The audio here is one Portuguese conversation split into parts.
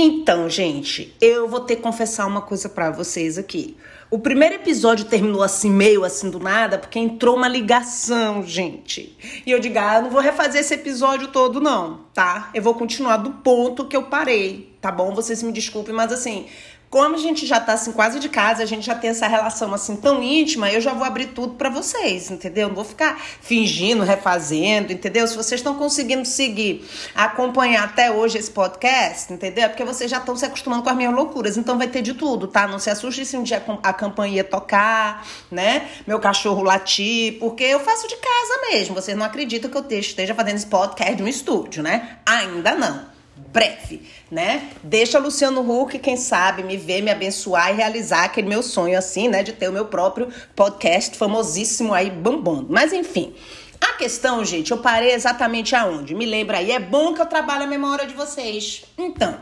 Então, gente, eu vou ter que confessar uma coisa para vocês aqui. O primeiro episódio terminou assim, meio assim do nada, porque entrou uma ligação, gente. E eu digo, ah, não vou refazer esse episódio todo, não, tá? Eu vou continuar do ponto que eu parei, tá bom? Vocês me desculpem, mas assim, como a gente já tá assim quase de casa, a gente já tem essa relação assim tão íntima, eu já vou abrir tudo para vocês, entendeu? Não vou ficar fingindo, refazendo, entendeu? Se vocês estão conseguindo seguir, acompanhar até hoje esse podcast, entendeu? É porque vocês já estão se acostumando com as minhas loucuras, então vai ter de tudo, tá? Não se assuste se um dia a campanha tocar, né? Meu cachorro latir, porque eu faço de casa mesmo. Vocês não acreditam que eu esteja fazendo esse podcast de um estúdio, né? Ainda não breve, né? Deixa Luciano Huck, quem sabe, me ver, me abençoar e realizar aquele meu sonho, assim, né? De ter o meu próprio podcast famosíssimo aí, bombando. Mas enfim. A questão, gente, eu parei exatamente aonde? Me lembra aí, é bom que eu trabalhe a memória de vocês. Então,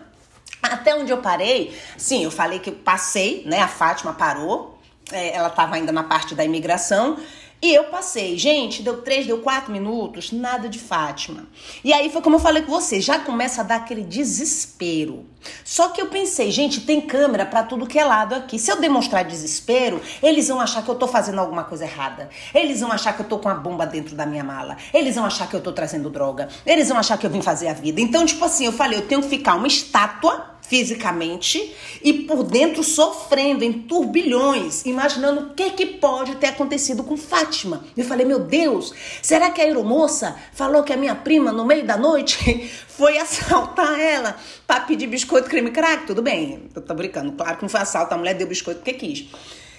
até onde eu parei, sim, eu falei que passei, né? A Fátima parou, é, ela estava ainda na parte da imigração. E eu passei, gente, deu três, deu quatro minutos, nada de Fátima. E aí foi como eu falei com você, já começa a dar aquele desespero. Só que eu pensei, gente, tem câmera para tudo que é lado aqui. Se eu demonstrar desespero, eles vão achar que eu tô fazendo alguma coisa errada. Eles vão achar que eu tô com a bomba dentro da minha mala. Eles vão achar que eu tô trazendo droga. Eles vão achar que eu vim fazer a vida. Então, tipo assim, eu falei, eu tenho que ficar uma estátua fisicamente e por dentro sofrendo em turbilhões, imaginando o que que pode ter acontecido com Fátima. Eu falei, meu Deus, será que a aeromoça falou que a minha prima no meio da noite foi assaltar ela para pedir biscoito creme crack? Tudo bem, eu tô brincando, claro que não foi assalto, a mulher deu biscoito porque quis.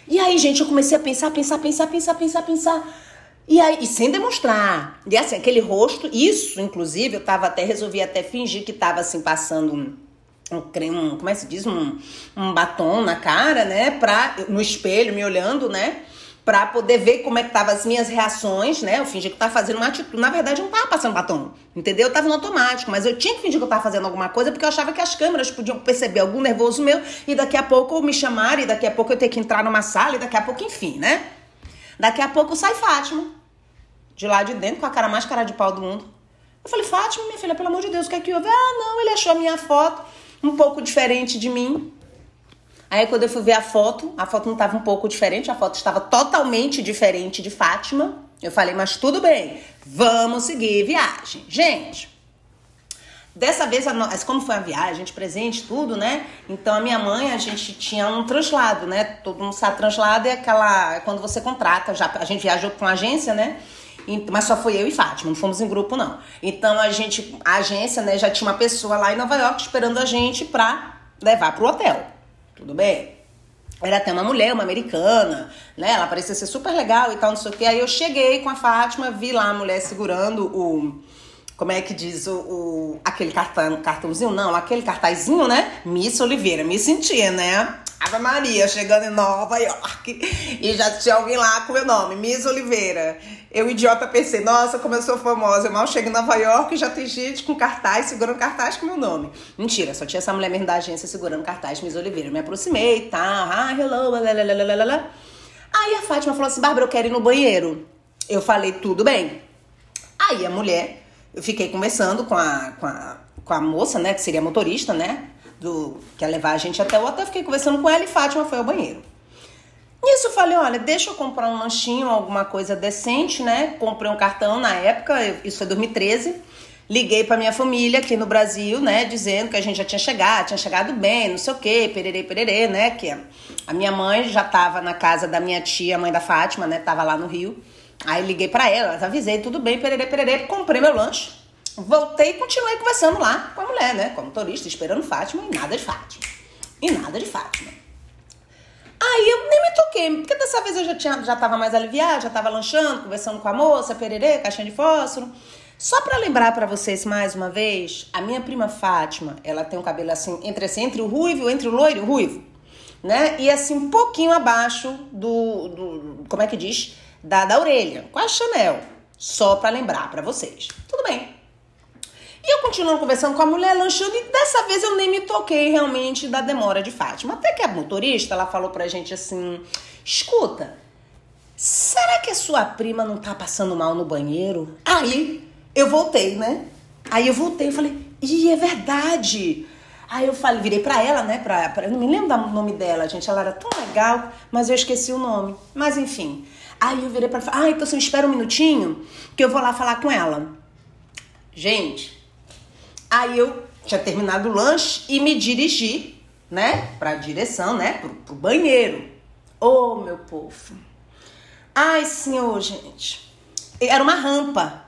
E aí, gente, eu comecei a pensar, pensar, pensar, pensar, pensar, pensar. E aí, e sem demonstrar. E assim, aquele rosto, isso, inclusive, eu tava até, resolvi até fingir que tava assim, passando um um como é que se diz? Um, um batom na cara, né? Pra, no espelho, me olhando, né? Pra poder ver como é que tava as minhas reações, né? Eu fingi que eu tava fazendo uma atitude. Na verdade, eu não tava passando batom, entendeu? Eu tava no automático, mas eu tinha que fingir que eu tava fazendo alguma coisa porque eu achava que as câmeras podiam perceber algum nervoso meu e daqui a pouco me chamar e daqui a pouco eu ter que entrar numa sala e daqui a pouco, enfim, né? Daqui a pouco sai Fátima, de lá de dentro, com a cara mais cara de pau do mundo. Eu falei, Fátima, minha filha, pelo amor de Deus, o que é que houve? Ah, não, ele achou a minha foto um pouco diferente de mim. Aí quando eu fui ver a foto, a foto não estava um pouco diferente, a foto estava totalmente diferente de Fátima. Eu falei, mas tudo bem, vamos seguir viagem. Gente, dessa vez, como foi a viagem, de presente, tudo, né? Então a minha mãe, a gente tinha um translado, né? Todo mundo sabe, translado é aquela, é quando você contrata, já a gente viajou com agência, né? Mas só foi eu e Fátima, não fomos em grupo, não. Então a gente, a agência, né, já tinha uma pessoa lá em Nova York esperando a gente pra levar pro hotel. Tudo bem? Era até uma mulher, uma americana, né? Ela parecia ser super legal e tal, não sei o que. Aí eu cheguei com a Fátima, vi lá a mulher segurando o. Como é que diz o, o aquele cartão, cartãozinho? Não, aquele cartazinho, né? Miss Oliveira. Me sentia, né? Ave Maria, chegando em Nova York. E já tinha alguém lá com meu nome, Miss Oliveira. Eu, idiota, pensei, nossa, como eu sou famosa. Eu mal chego em Nova York e já tem gente com cartaz, segurando cartaz com meu nome. Mentira, só tinha essa mulher mesmo da agência segurando cartaz, Miss Oliveira. Eu me aproximei, tá? Ah, hello, lalalala. Aí a Fátima falou assim, Bárbara, eu quero ir no banheiro. Eu falei, tudo bem. Aí a mulher, eu fiquei conversando com a, com a, com a moça, né, que seria motorista, né? Do que ia levar a gente até o hotel, fiquei conversando com ela e Fátima foi ao banheiro. Nisso eu falei, olha, deixa eu comprar um lanchinho, alguma coisa decente, né? Comprei um cartão na época, isso foi 2013. Liguei para minha família aqui no Brasil, né, dizendo que a gente já tinha chegado, tinha chegado bem, não sei o quê, pererê, pererê, né, que a minha mãe já tava na casa da minha tia, mãe da Fátima, né, tava lá no Rio. Aí liguei para ela, avisei, tudo bem, pererê, pererê, comprei meu lanche. Voltei e continuei conversando lá com a mulher, né? Com a motorista, esperando Fátima e nada de Fátima. E nada de Fátima. Aí eu nem me toquei, porque dessa vez eu já, tinha, já tava mais aliviada, já tava lanchando, conversando com a moça, pererê, caixinha de fósforo. Só para lembrar para vocês mais uma vez, a minha prima Fátima, ela tem um cabelo assim, entre assim, entre o ruivo, entre o loiro e o ruivo, né? E assim, um pouquinho abaixo do, do como é que diz? Da, da orelha, com a Chanel. Só para lembrar para vocês. Tudo bem. E eu continuo conversando com a mulher, lanchando, e dessa vez eu nem me toquei realmente da demora de Fátima. Até que a motorista, ela falou pra gente assim: escuta, será que a sua prima não tá passando mal no banheiro? Aí eu voltei, né? Aí eu voltei e falei: ih, é verdade. Aí eu falei, virei pra ela, né? Pra, pra, eu não me lembro do nome dela, gente. Ela era tão legal, mas eu esqueci o nome. Mas enfim. Aí eu virei pra ela, ah, então você me espera um minutinho que eu vou lá falar com ela. Gente, aí eu tinha terminado o lanche e me dirigi, né? Pra direção, né? Pro, pro banheiro. Ô, oh, meu povo. Ai, senhor, gente. Era uma rampa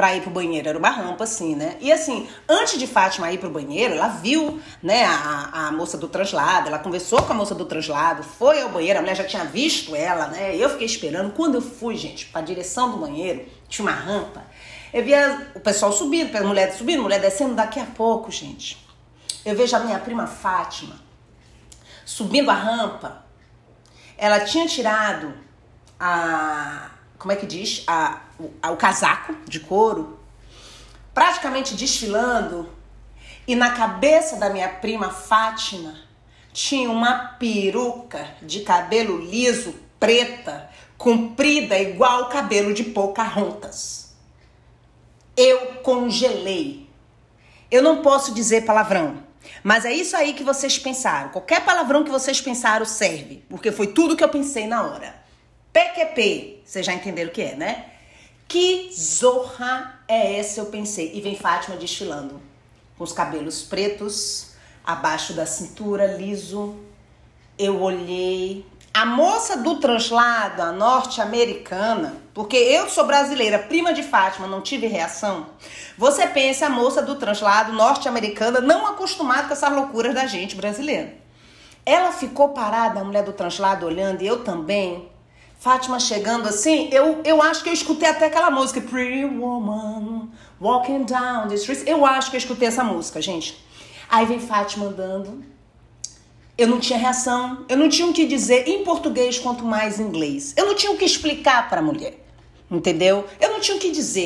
para ir pro banheiro. Era uma rampa, assim, né? E assim, antes de Fátima ir pro banheiro, ela viu, né, a, a moça do translado, ela conversou com a moça do translado, foi ao banheiro, a mulher já tinha visto ela, né? Eu fiquei esperando. Quando eu fui, gente, pra direção do banheiro, tinha uma rampa. Eu via o pessoal subindo, a mulher subindo, mulher descendo. Daqui a pouco, gente, eu vejo a minha prima Fátima subindo a rampa. Ela tinha tirado a como é que diz? A, o, a, o casaco de couro, praticamente desfilando, e na cabeça da minha prima Fátima tinha uma peruca de cabelo liso, preta, comprida igual o cabelo de Pocahontas. Eu congelei. Eu não posso dizer palavrão, mas é isso aí que vocês pensaram. Qualquer palavrão que vocês pensaram serve, porque foi tudo que eu pensei na hora. PQP, vocês já entenderam o que é, né? Que zorra é essa? Eu pensei. E vem Fátima desfilando, com os cabelos pretos, abaixo da cintura, liso. Eu olhei. A moça do translado, a norte-americana, porque eu sou brasileira, prima de Fátima, não tive reação. Você pensa a moça do translado norte-americana, não acostumada com essas loucuras da gente brasileira. Ela ficou parada, a mulher do translado, olhando, e eu também. Fátima chegando assim, eu, eu acho que eu escutei até aquela música Pretty Woman, Walking Down the Street. Eu acho que eu escutei essa música, gente. Aí vem Fátima andando. Eu não tinha reação, eu não tinha o que dizer em português, quanto mais em inglês. Eu não tinha o que explicar para a mulher, entendeu? Eu não tinha o que dizer.